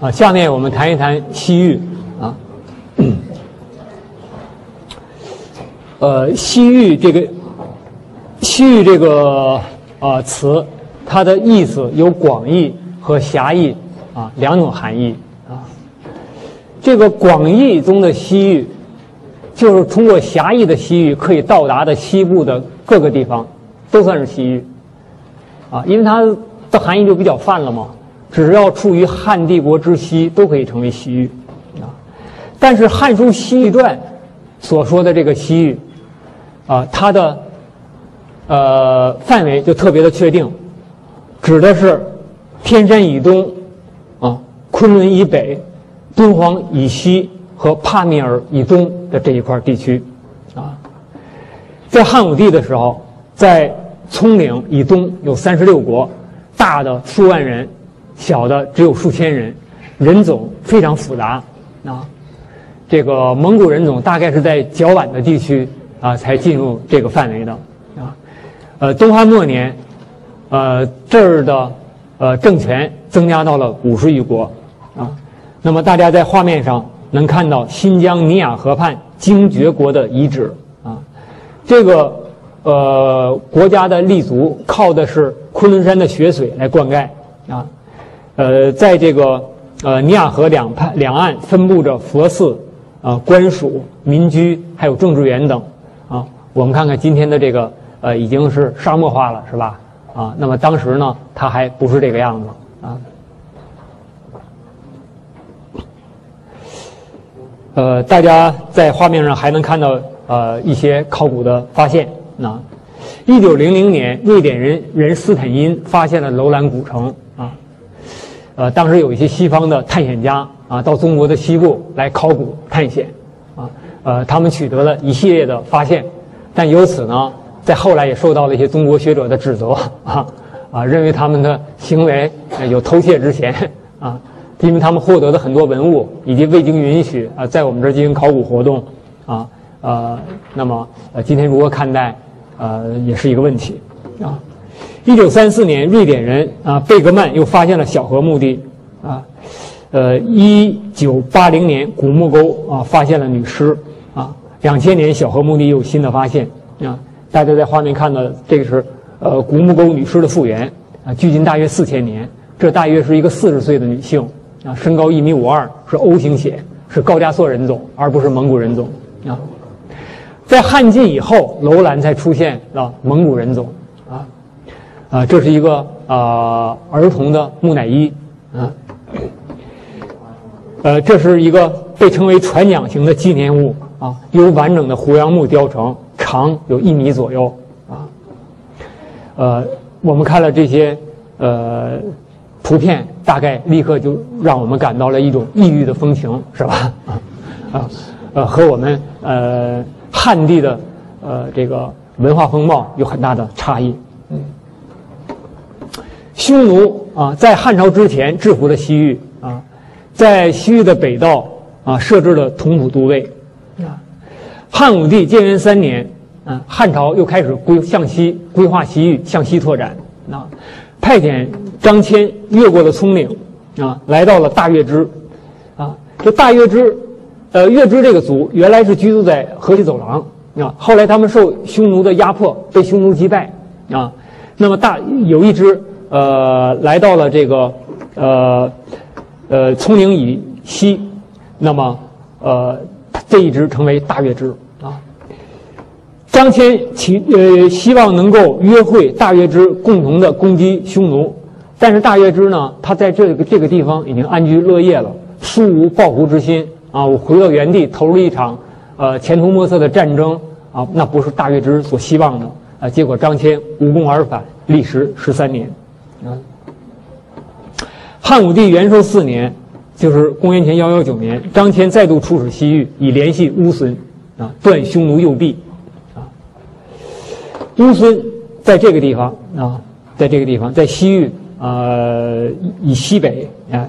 啊，下面我们谈一谈西域啊。呃，西域这个西域这个啊词，它的意思有广义和狭义啊两种含义啊。这个广义中的西域，就是通过狭义的西域可以到达的西部的各个地方，都算是西域啊，因为它的含义就比较泛了嘛。只要处于汉帝国之西，都可以成为西域啊。但是《汉书·西域传》所说的这个西域啊，它的呃范围就特别的确定，指的是天山以东啊、昆仑以北、敦煌以西和帕米尔以东的这一块地区啊。在汉武帝的时候，在葱岭以东有三十六国，大的数万人。小的只有数千人，人种非常复杂啊。这个蒙古人种大概是在较晚的地区啊才进入这个范围的啊。呃，东汉末年，呃这儿的呃政权增加到了五十余国啊。那么大家在画面上能看到新疆尼雅河畔精绝国的遗址啊。这个呃国家的立足靠的是昆仑山的雪水来灌溉啊。呃，在这个呃尼亚河两畔两岸分布着佛寺、啊官署、民居，还有种植园等，啊，我们看看今天的这个呃已经是沙漠化了，是吧？啊，那么当时呢，它还不是这个样子啊。呃，大家在画面上还能看到呃一些考古的发现啊。一九零零年，瑞典人人斯坦因发现了楼兰古城啊。呃，当时有一些西方的探险家啊，到中国的西部来考古探险，啊，呃，他们取得了一系列的发现，但由此呢，在后来也受到了一些中国学者的指责啊，啊，认为他们的行为有偷窃之嫌 啊，因为他们获得的很多文物以及未经允许啊，在我们这儿进行考古活动啊，呃，那么呃，今天如何看待，呃，也是一个问题啊。一九三四年，瑞典人啊贝格曼又发现了小河墓地，啊，呃，一九八零年古墓沟啊发现了女尸，啊，两千年小河墓地又有新的发现，啊，大家在画面看到这个是呃古墓沟女尸的复原，啊，距今大约四千年，这大约是一个四十岁的女性，啊，身高一米五二，是 O 型血，是高加索人种，而不是蒙古人种，啊，在汉晋以后，楼兰才出现了蒙古人种。啊，啊这是一个啊儿童的木乃伊啊，呃，这是一个被称为船桨型的纪念物啊，由完整的胡杨木雕成，长有一米左右啊。呃，我们看了这些呃图片，大概立刻就让我们感到了一种异域的风情，是吧？啊，呃，和我们呃汉地的呃这个文化风貌有很大的差异。嗯匈奴啊，在汉朝之前制服了西域啊，在西域的北道啊设置了同蒲都尉啊。汉武帝建元三年啊，汉朝又开始规向西规划西域，向西拓展啊，派遣张骞越过了葱岭啊，来到了大月支啊。这大月支，呃，月支这个族原来是居住在河西走廊啊，后来他们受匈奴的压迫，被匈奴击败啊。那么大有一支。呃，来到了这个，呃，呃，葱岭以西，那么，呃，这一支成为大月支啊。张骞其呃希望能够约会大月支，共同的攻击匈奴，但是大月支呢，他在这个这个地方已经安居乐业了，殊无报国之心啊。我回到原地投入一场呃前途莫测的战争啊，那不是大月支所希望的啊。结果张骞无功而返，历时十三年。啊，汉武帝元寿四年，就是公元前幺幺九年，张骞再度出使西域，以联系乌孙，啊，断匈奴右臂，啊，乌孙在这个地方啊，在这个地方，在西域啊以西北啊，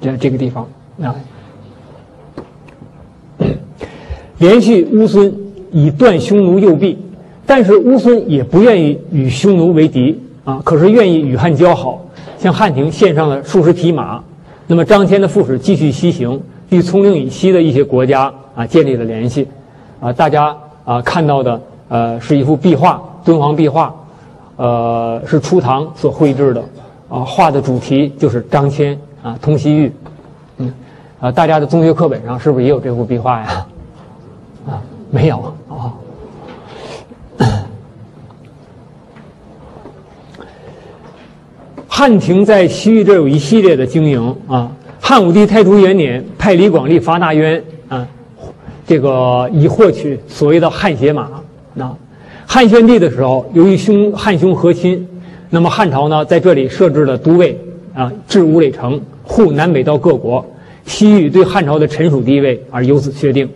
这这个地方啊，连续乌孙以断匈奴右臂，但是乌孙也不愿意与匈奴为敌。啊，可是愿意与汉交好，向汉廷献上了数十匹马。那么张骞的副使继续西行，与葱岭以西的一些国家啊建立了联系。啊，大家啊看到的呃是一幅壁画，敦煌壁画，呃是初唐所绘制的。啊，画的主题就是张骞啊通西域。嗯，啊，大家的中学课本上是不是也有这幅壁画呀？没有啊。汉庭在西域这有一系列的经营啊。汉武帝太初元年，派李广利伐大渊啊，这个以获取所谓的汉血马。啊，汉宣帝的时候，由于兄汉兄和亲，那么汉朝呢在这里设置了都尉啊，置吴垒城，护南北道各国。西域对汉朝的臣属地位而由此确定。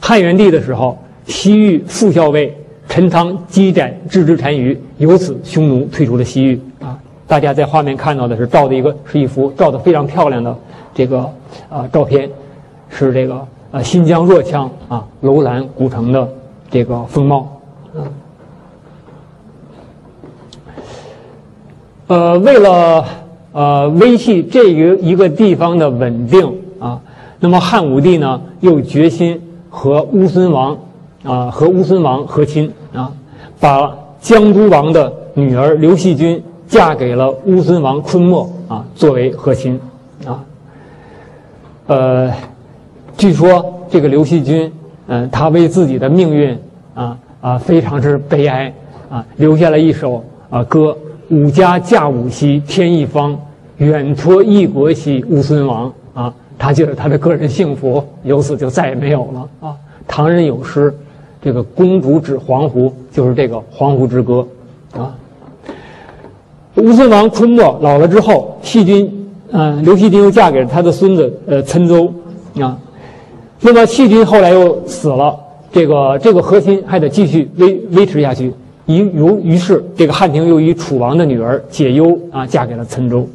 汉元帝的时候，西域副校尉陈仓积斩置之单于，由此匈奴退出了西域啊。大家在画面看到的是照的一个是一幅照的非常漂亮的这个啊照片，是这个啊新疆若羌啊楼兰古城的这个风貌啊。呃，为了呃维系这个一个地方的稳定啊，那么汉武帝呢又决心和乌孙王啊和乌孙王和亲啊，把江都王的女儿刘细君。嫁给了乌孙王昆莫啊，作为和亲啊。呃，据说这个刘细君，嗯，他为自己的命运啊啊非常之悲哀啊，留下了一首啊歌：“吾家嫁吾兮天一方，远托异国兮乌孙王。”啊，他觉得他的个人幸福由此就再也没有了啊。唐人有诗，这个“公主指黄湖”就是这个《黄湖之歌》啊。乌孙王昆莫老了之后，细君，嗯，刘细君又嫁给了他的孙子，呃，岑州，啊，那么细君后来又死了，这个这个核心还得继续维维持下去。于由于是这个汉庭又以楚王的女儿解忧啊，嫁给了岑州。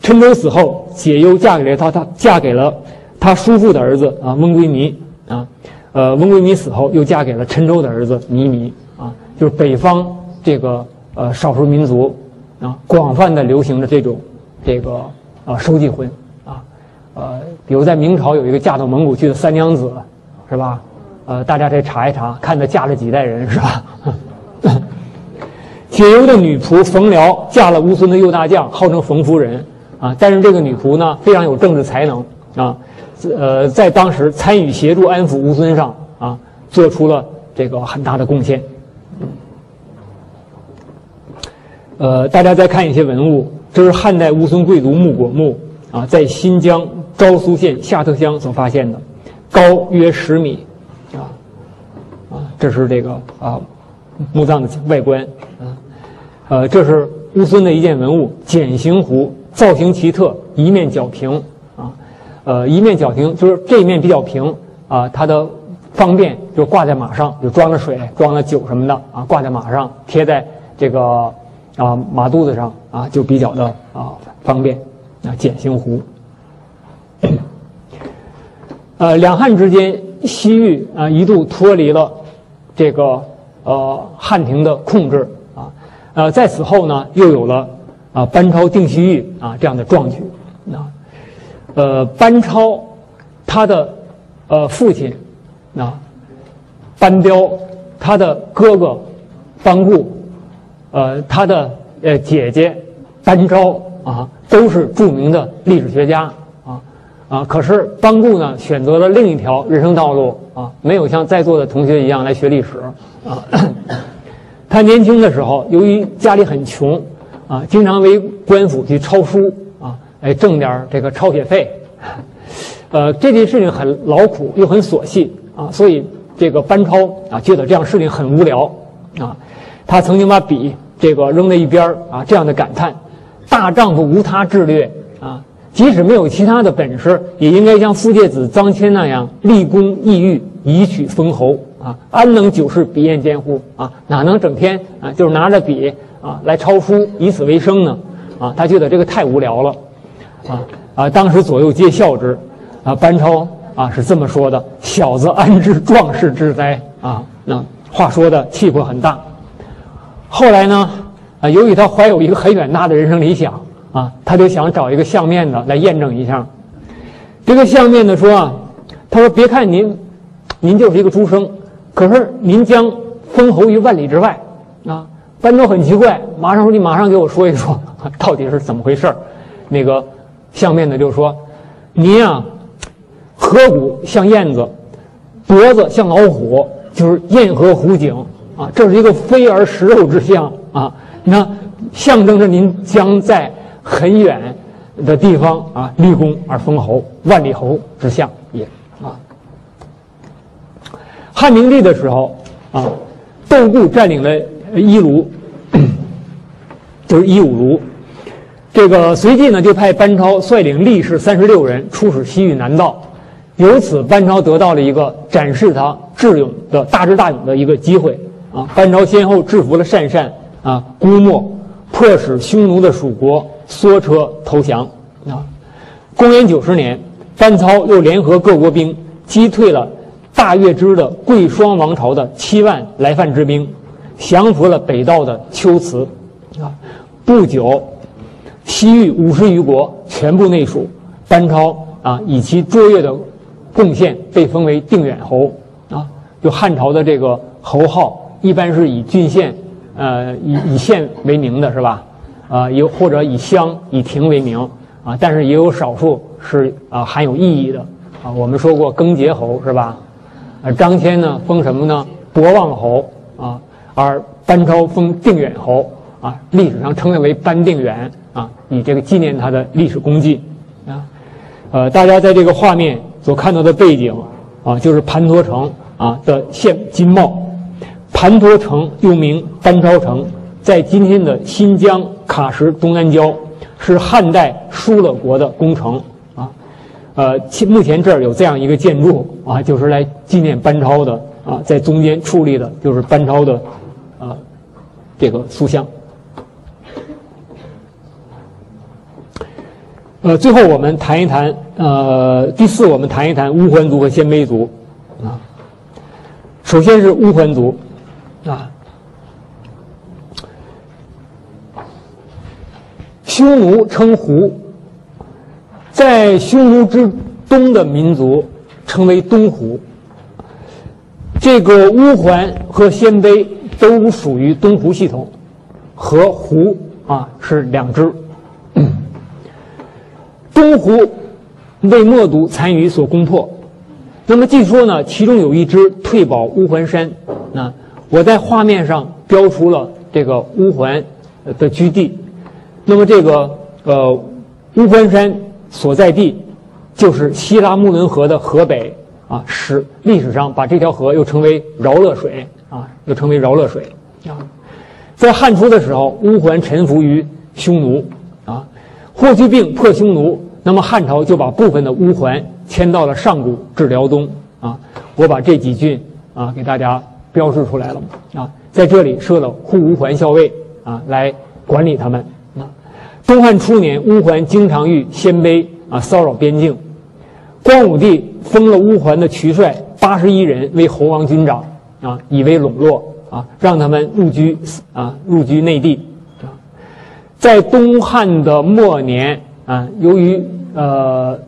岑州死后，解忧嫁给了他，他嫁给了他叔父的儿子啊，翁归靡啊，呃，翁归靡死后又嫁给了陈州的儿子靡靡啊，就是北方这个呃少数民族。啊，广泛的流行着这种，这个啊收继婚，啊，呃，比如在明朝有一个嫁到蒙古去的三娘子，是吧？呃，大家再查一查，看她嫁了几代人，是吧？解忧的女仆冯辽嫁了乌孙的右大将，号称冯夫人，啊，但是这个女仆呢非常有政治才能，啊，呃，在当时参与协助安抚乌孙上，啊，做出了这个很大的贡献。呃，大家再看一些文物，这是汉代乌孙贵族木果墓啊，在新疆昭苏县下特乡所发现的，高约十米，啊啊，这是这个啊墓葬的外观啊，呃，这是乌孙的一件文物简形壶，造型奇特，一面角平啊，呃，一面角平就是这一面比较平啊，它的方便就挂在马上，就装了水、装了酒什么的啊，挂在马上，贴在这个。啊，马肚子上啊，就比较的啊方便啊，简形壶。呃，两汉之间，西域啊一度脱离了这个呃汉庭的控制啊，呃，在此后呢，又有了啊班超定西域啊这样的壮举啊。呃，班超他的呃父亲啊班彪，他的哥哥班固。呃，他的呃姐姐班昭啊，都是著名的历史学家啊啊。可是班固呢，选择了另一条人生道路啊，没有像在座的同学一样来学历史啊。他年轻的时候，由于家里很穷啊，经常为官府去抄书啊，来挣点这个抄写费。呃，这件事情很劳苦又很琐细啊，所以这个班超啊，觉得这样事情很无聊啊。他曾经把笔。这个扔在一边啊，这样的感叹：大丈夫无他志略啊，即使没有其他的本事，也应该像傅介子、臧谦那样立功异域，以取封侯啊！安能久视笔砚间乎？啊，哪能整天啊，就是拿着笔啊来抄书，以此为生呢？啊，他觉得这个太无聊了，啊啊！当时左右皆笑之，啊，班超啊是这么说的：“小子安知壮士之哉？”啊，那话说的气魄很大。后来呢？啊，由于他怀有一个很远大的人生理想啊，他就想找一个相面的来验证一下。这个相面的说啊，他说别看您，您就是一个书生，可是您将封侯于万里之外啊。班超很奇怪，马上说你马上给我说一说，到底是怎么回事那个相面的就说，您啊，颌骨像燕子，脖子像老虎，就是燕颌虎颈啊，这是一个飞而食肉之相啊。那象征着您将在很远的地方啊立功而封侯，万里侯之相也啊。汉明帝的时候啊，窦固占领了一卢，就是伊吾卢。这个随即呢，就派班超率领力士三十六人出使西域南道，由此班超得到了一个展示他智勇的大智大勇的一个机会啊。班超先后制服了鄯善。啊，估墨，迫使匈奴的属国缩车投降。啊，公元九十年，班超又联合各国兵击退了大月支的贵霜王朝的七万来犯之兵，降服了北道的龟兹。啊，不久，西域五十余国全部内属。班超啊，以其卓越的贡献，被封为定远侯。啊，就汉朝的这个侯号，一般是以郡县。呃，以以县为名的是吧？啊，有或者以乡以亭为名啊，但是也有少数是啊含有意义的啊。我们说过更节侯是吧？啊，张骞呢封什么呢？博望侯，而班超封定远侯啊，历史上称为班定远啊，以这个纪念他的历史功绩啊。呃，大家在这个画面所看到的背景啊，就是盘陀城啊的现金茂。盘陀城又名班超城，在今天的新疆喀什东南郊，是汉代疏勒国的工程啊。呃，目前这儿有这样一个建筑啊，就是来纪念班超的啊，在中间矗立的就是班超的这个书香。呃，最后我们谈一谈呃，第四我们谈一谈乌桓族和鲜卑族啊。首先是乌桓族。啊，匈奴称胡，在匈奴之东的民族称为东胡。这个乌桓和鲜卑都属于东湖系统，和湖啊是两支。东湖为默读残余所攻破，那么据说呢，其中有一支退保乌桓山，那。我在画面上标出了这个乌桓的居地，那么这个呃乌桓山所在地就是西拉木伦河的河北啊，史历史上把这条河又称为饶乐水啊，又称为饶乐水啊。在汉初的时候，乌桓臣服于匈奴啊，霍去病破匈奴，那么汉朝就把部分的乌桓迁到了上古至辽东啊。我把这几郡啊给大家。标示出来了啊，在这里设了护乌桓校尉啊，来管理他们啊。东汉初年，乌桓经常与鲜卑啊骚扰边境，光武帝封了乌桓的渠帅八十一人为侯王军长啊，以为笼络啊，让他们入居啊入居内地啊。在东汉的末年啊，由于呃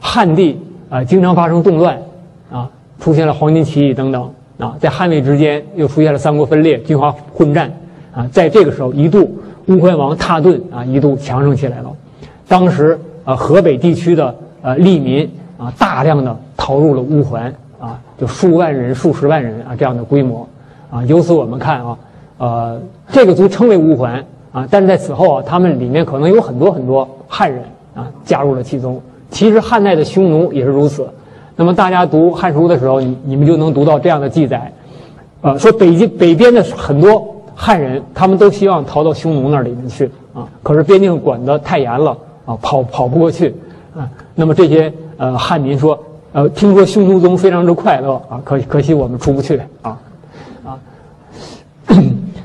汉地啊经常发生动乱啊，出现了黄巾起义等等。啊，在汉魏之间又出现了三国分裂、军阀混战，啊，在这个时候一度乌桓王蹋顿啊一度强盛起来了，当时啊河北地区的呃利民啊大量的逃入了乌桓，就数万人、数十万人啊这样的规模，啊，由此我们看啊，呃这个族称为乌桓啊，但是在此后啊，他们里面可能有很多很多汉人啊加入了其中，其实汉代的匈奴也是如此。那么大家读《汉书》的时候，你你们就能读到这样的记载，呃，说北京北边的很多汉人，他们都希望逃到匈奴那里面去啊，可是边境管得太严了啊，跑跑不过去啊。那么这些呃汉民说，呃，听说匈奴中非常之快乐啊，可可惜我们出不去啊啊，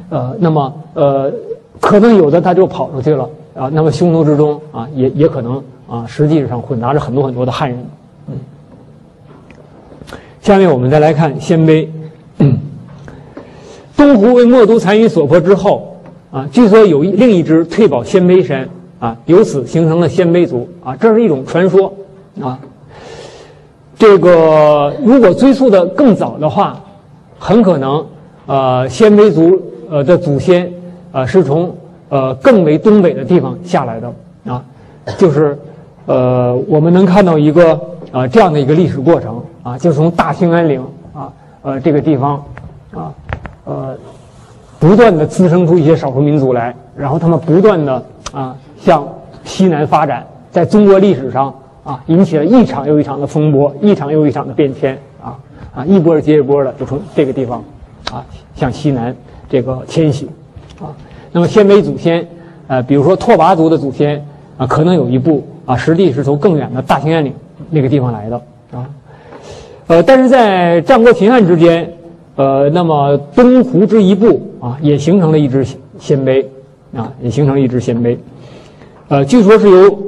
呃，那么呃，可能有的他就跑出去了啊。那么匈奴之中啊，也也可能啊，实际上混杂着很多很多的汉人。下面我们再来看鲜卑。东胡为冒都残余所迫之后，啊，据说有一另一支退保鲜卑山，啊，由此形成了鲜卑族啊，这是一种传说啊。这个如果追溯的更早的话，很可能呃鲜卑族呃的祖先呃是从呃更为东北的地方下来的啊，就是呃我们能看到一个啊这样的一个历史过程啊，就是从大兴安岭啊呃这个地方啊呃不断的滋生出一些少数民族来，然后他们不断的啊向西南发展，在中国历史上。啊，引起了一场又一场的风波，一场又一场的变迁啊啊，一波接一波的就从这个地方啊向西南这个迁徙啊。那么鲜卑祖先，呃，比如说拓跋族的祖先啊，可能有一部啊，实际是从更远的大兴安岭那个地方来的啊。呃，但是在战国秦汉之间，呃，那么东湖之一部啊，也形成了一支鲜卑啊，也形成了一支鲜卑，呃，据说是由。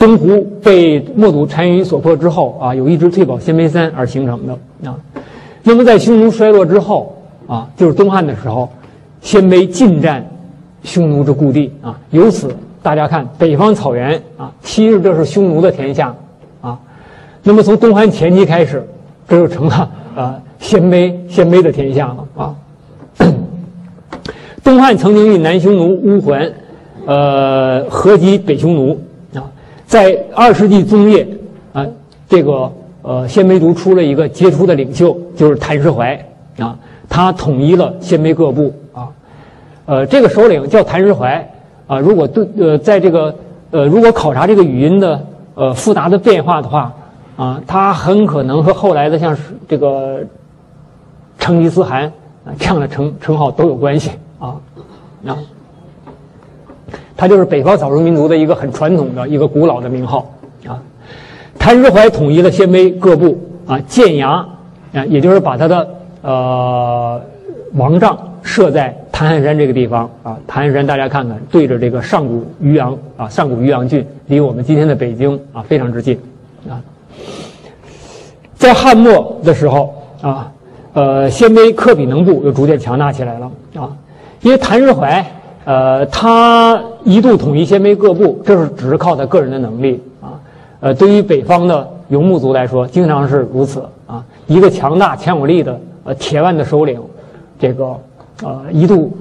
东湖被莫祖单于所破之后啊，有一支退保鲜卑三而形成的啊。那么在匈奴衰落之后啊，就是东汉的时候，鲜卑进占匈奴之故地啊。由此大家看北方草原啊，昔日这是匈奴的天下啊。那么从东汉前期开始，这就成了啊鲜卑鲜卑的天下了啊。东汉曾经与南匈奴乌桓呃合击北匈奴。在二世纪中叶，啊，这个呃鲜卑族出了一个杰出的领袖，就是谭石怀啊，他统一了鲜卑各部啊，呃，这个首领叫谭石怀啊。如果对呃，在这个呃，如果考察这个语音的呃复杂的变化的话啊，他很可能和后来的像这个成吉思汗啊这样的称称号都有关系啊啊。他就是北方少数民族的一个很传统的一个古老的名号啊。谭石怀统一了鲜卑各部啊，建衙啊，也就是把他的呃王帐设在谭汉山这个地方啊。谭汉山大家看看，对着这个上古渔阳啊，上古渔阳郡，离我们今天的北京啊非常之近啊。在汉末的时候啊，呃，鲜卑克比能部又逐渐强大起来了啊，因为谭石怀。呃，他一度统一鲜卑各部，这是只是靠他个人的能力啊。呃，对于北方的游牧族来说，经常是如此啊。一个强大、强有力的呃铁腕的首领，这个呃一度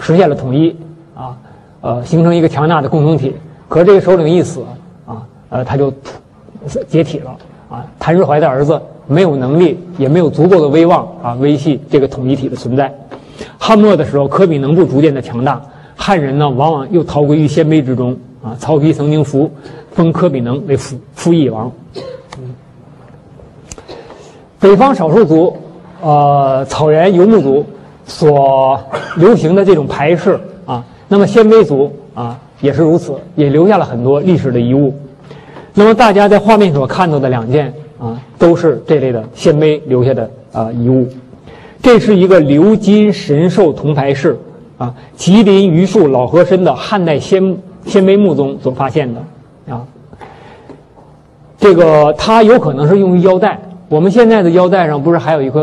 实现了统一啊，呃形成一个强大的共同体。可这个首领一死啊，呃他就解体了啊。谭石怀的儿子没有能力，也没有足够的威望啊，维系这个统一体的存在。汉末的时候，科比能部逐渐的强大，汉人呢往往又逃归于鲜卑之中啊。曹丕曾经封封科比能为副副邑王。北方少数族，呃，草原游牧族所流行的这种排斥啊，那么鲜卑族啊也是如此，也留下了很多历史的遗物。那么大家在画面所看到的两件啊，都是这类的鲜卑留下的啊遗物。这是一个鎏金神兽铜牌饰，啊，吉林榆树老和参的汉代鲜鲜卑墓中所发现的，啊，这个它有可能是用于腰带。我们现在的腰带上不是还有一块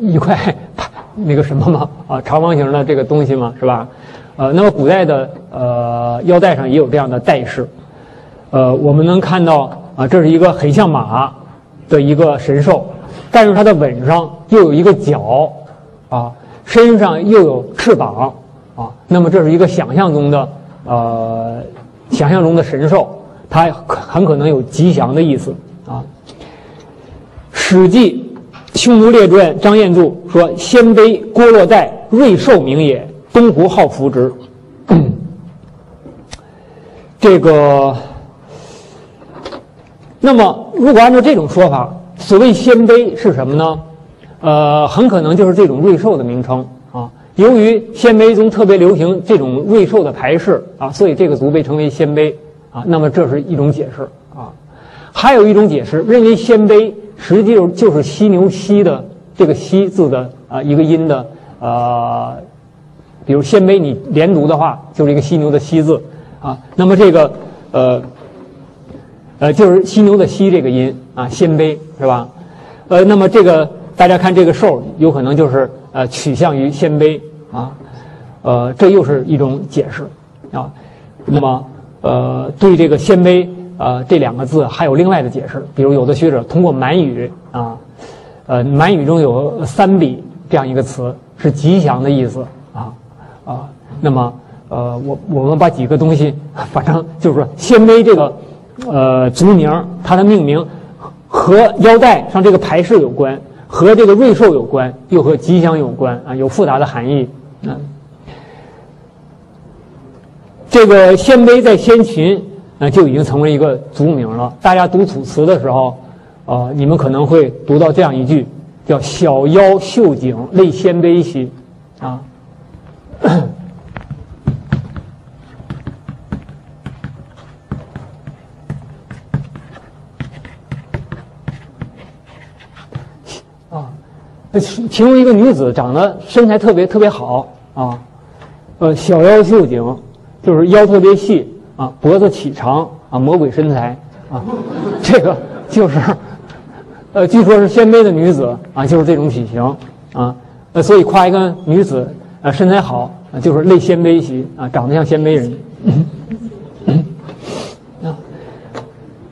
一块 那个什么吗？啊，长方形的这个东西吗？是吧？呃，那么古代的呃腰带上也有这样的带饰，呃，我们能看到啊，这是一个很像马的一个神兽。但是它的吻上又有一个角，啊，身上又有翅膀，啊，那么这是一个想象中的，呃，想象中的神兽，它很可能有吉祥的意思，啊。《史记·匈奴列传》张彦注说：“鲜卑郭洛在瑞兽名也，东湖好服之。”这个，那么如果按照这种说法。所谓鲜卑是什么呢？呃，很可能就是这种瑞兽的名称啊。由于鲜卑中特别流行这种瑞兽的排斥啊，所以这个族被称为鲜卑啊。那么这是一种解释啊。还有一种解释认为鲜卑实际就是犀牛犀的这个犀字的啊一个音的呃，比如鲜卑你连读的话就是一个犀牛的犀字啊。那么这个呃。呃，就是犀牛的犀这个音啊，鲜卑是吧？呃，那么这个大家看这个兽，有可能就是呃取向于鲜卑啊。呃，这又是一种解释啊。那么，呃，对这个“鲜卑”呃这两个字还有另外的解释，比如有的学者通过满语啊，呃，满语中有“三笔”这样一个词，是吉祥的意思啊啊。那么，呃，我我们把几个东西，反正就是说，“鲜卑”这个呃族名，它的命名和腰带上这个牌饰有关，和这个瑞兽有关，又和吉祥有关啊，有复杂的含义啊。这个鲜卑在先秦，呃，就已经成为一个族名了。大家读楚辞的时候，呃，你们可能会读到这样一句，叫“小腰秀颈，类鲜卑兮”，啊，其其中一个女子长得身材特别特别好啊，呃，小腰秀颈。就是腰特别细啊，脖子颀长啊，魔鬼身材啊，这个就是，呃，据说是鲜卑的女子啊，就是这种体型啊，呃，所以夸一个女子啊身材好啊，就是类鲜卑型啊，长得像鲜卑人。啊，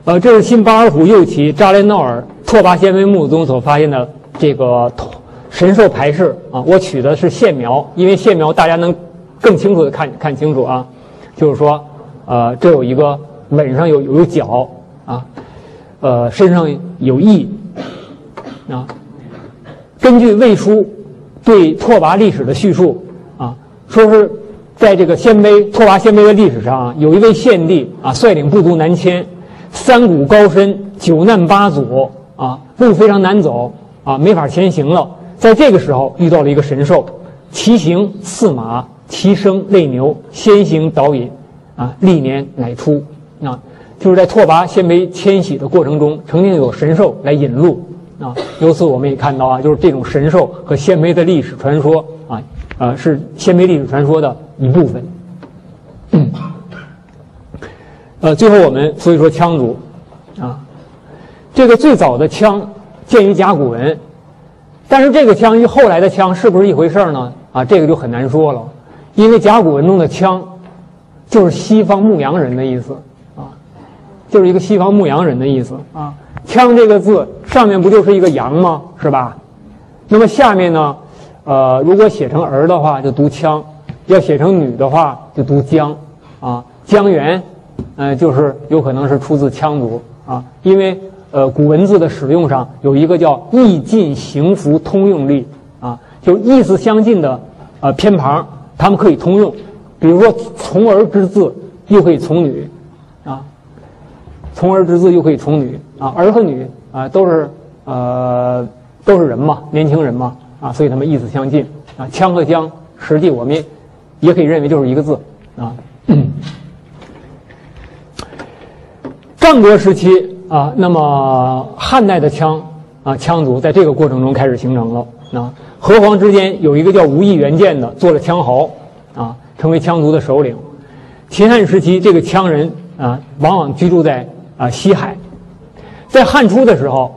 呃，这是新巴尔虎右旗扎连诺尔拓跋鲜卑墓中所发现的这个神兽排斥啊，我取的是线描，因为线描大家能更清楚的看看清楚啊。就是说，呃，这有一个吻上有有角啊，呃，身上有翼啊。根据魏书对拓跋历史的叙述啊，说是在这个鲜卑拓跋鲜卑的历史上，有一位献帝啊，率领部族南迁，三谷高深，九难八阻啊，路非常难走啊，没法前行了。在这个时候遇到了一个神兽，其形似马。其声类牛，先行导引，啊，历年乃出，啊，就是在拓跋鲜卑迁徙的过程中，曾经有神兽来引路，啊，由此我们也看到啊，就是这种神兽和鲜卑的历史传说，啊，呃，是鲜卑历史传说的一部分。呃，最后我们所以说羌族，啊，这个最早的羌见于甲骨文，但是这个枪与后来的枪是不是一回事呢？啊，这个就很难说了。因为甲骨文中的“枪”就是西方牧羊人的意思啊，就是一个西方牧羊人的意思啊。“枪”这个字上面不就是一个羊吗？是吧？那么下面呢？呃，如果写成儿的话就读“枪”，要写成女的话就读“姜”啊。姜元，呃，就是有可能是出自羌族啊。因为呃，古文字的使用上有一个叫“意近行符通用例”啊，就意思相近的呃偏旁。他们可以通用，比如说“从儿之字”又可以从女，啊，“从儿之字”又可以从女，啊，儿和女啊都是呃都是人嘛，年轻人嘛，啊，所以他们意思相近，啊，“羌”和“姜”实际我们也可以认为就是一个字，啊。战国时期啊，那么汉代的羌啊羌族在这个过程中开始形成了，啊。河湟之间有一个叫吴义元建的，做了羌侯，啊，成为羌族的首领。秦汉时期，这个羌人啊，往往居住在啊西海。在汉初的时候，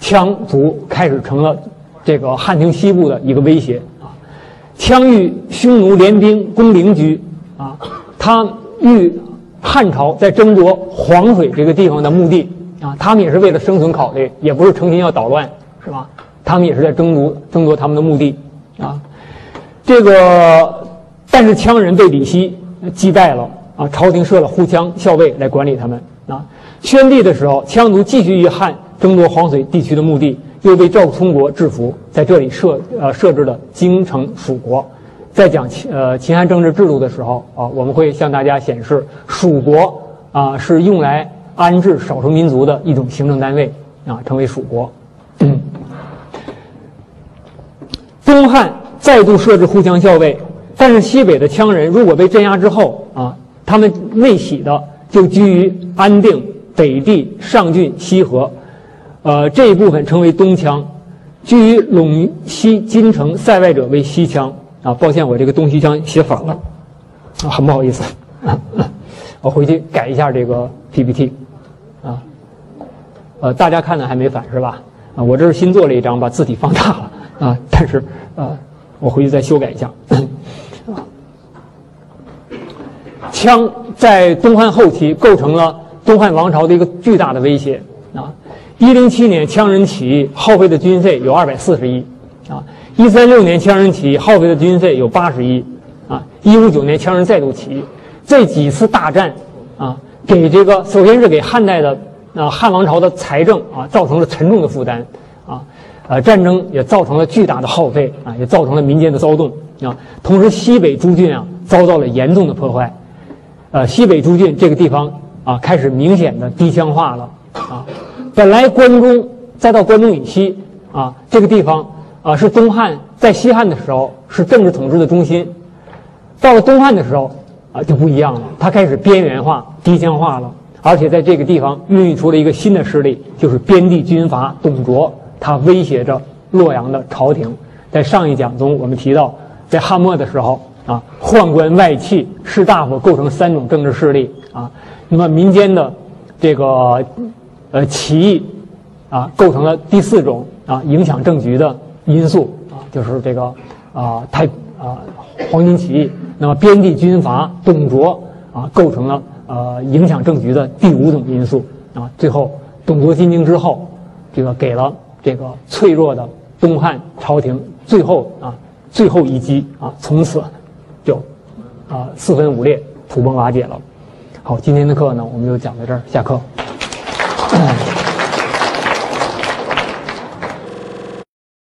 羌族开始成了这个汉庭西部的一个威胁啊。羌与匈奴联兵攻灵居，啊，他与汉朝在争夺黄水这个地方的目的啊，他们也是为了生存考虑，也不是成心要捣乱，是吧？他们也是在争夺争夺他们的墓地，啊，这个但是羌人被李希击败了啊，朝廷设了护羌校尉来管理他们啊。宣帝的时候，羌族继续与汉争夺黄水地区的墓地，又被赵充国制服，在这里设呃设置了京城蜀国。在讲秦呃秦汉政治制度的时候啊，我们会向大家显示蜀国啊是用来安置少数民族的一种行政单位啊，成为蜀国。东汉再度设置护羌校尉，但是西北的羌人如果被镇压之后啊，他们内徙的就居于安定、北地、上郡、西河，呃这一部分称为东羌，居于陇西金城塞外者为西羌啊。抱歉，我这个东西羌写反了，啊，很不好意思，我回去改一下这个 PPT，啊，呃，大家看的还没反是吧？啊，我这是新做了一张，把字体放大了。啊，但是，呃，我回去再修改一下。枪，在东汉后期构成了东汉王朝的一个巨大的威胁啊。一零七年羌人起义耗费的军费有二百四十亿啊。一三六年羌人起义耗费的军费有八十亿啊。一五九年羌人再度起义，这几次大战，给这个首先是给汉代的啊汉王朝的财政啊造成了沉重的负担啊。呃，战争也造成了巨大的耗费啊，也造成了民间的骚动啊。同时，西北诸郡啊遭到了严重的破坏。呃，西北诸郡这个地方啊，开始明显的低乡化了啊。本来关中再到关中以西啊，这个地方啊是东汉在西汉的时候是政治统治的中心，到了东汉的时候啊就不一样了，它开始边缘化、低羌化了，而且在这个地方孕育出了一个新的势力，就是边地军阀董卓，他威胁着洛阳的朝廷。在上一讲中，我们提到，在汉末的时候。啊，宦官、外戚、士大夫构成三种政治势力啊。那么民间的这个呃起义啊，构成了第四种啊影响政局的因素啊，就是这个啊太啊黄巾起义。那么边地军阀董卓啊，构成了呃影响政局的第五种因素啊。最后董卓进京之后，这个给了这个脆弱的东汉朝廷最后啊最后一击啊，从此。就，啊，四分五裂，土崩瓦解了。好，今天的课呢，我们就讲到这儿，下课。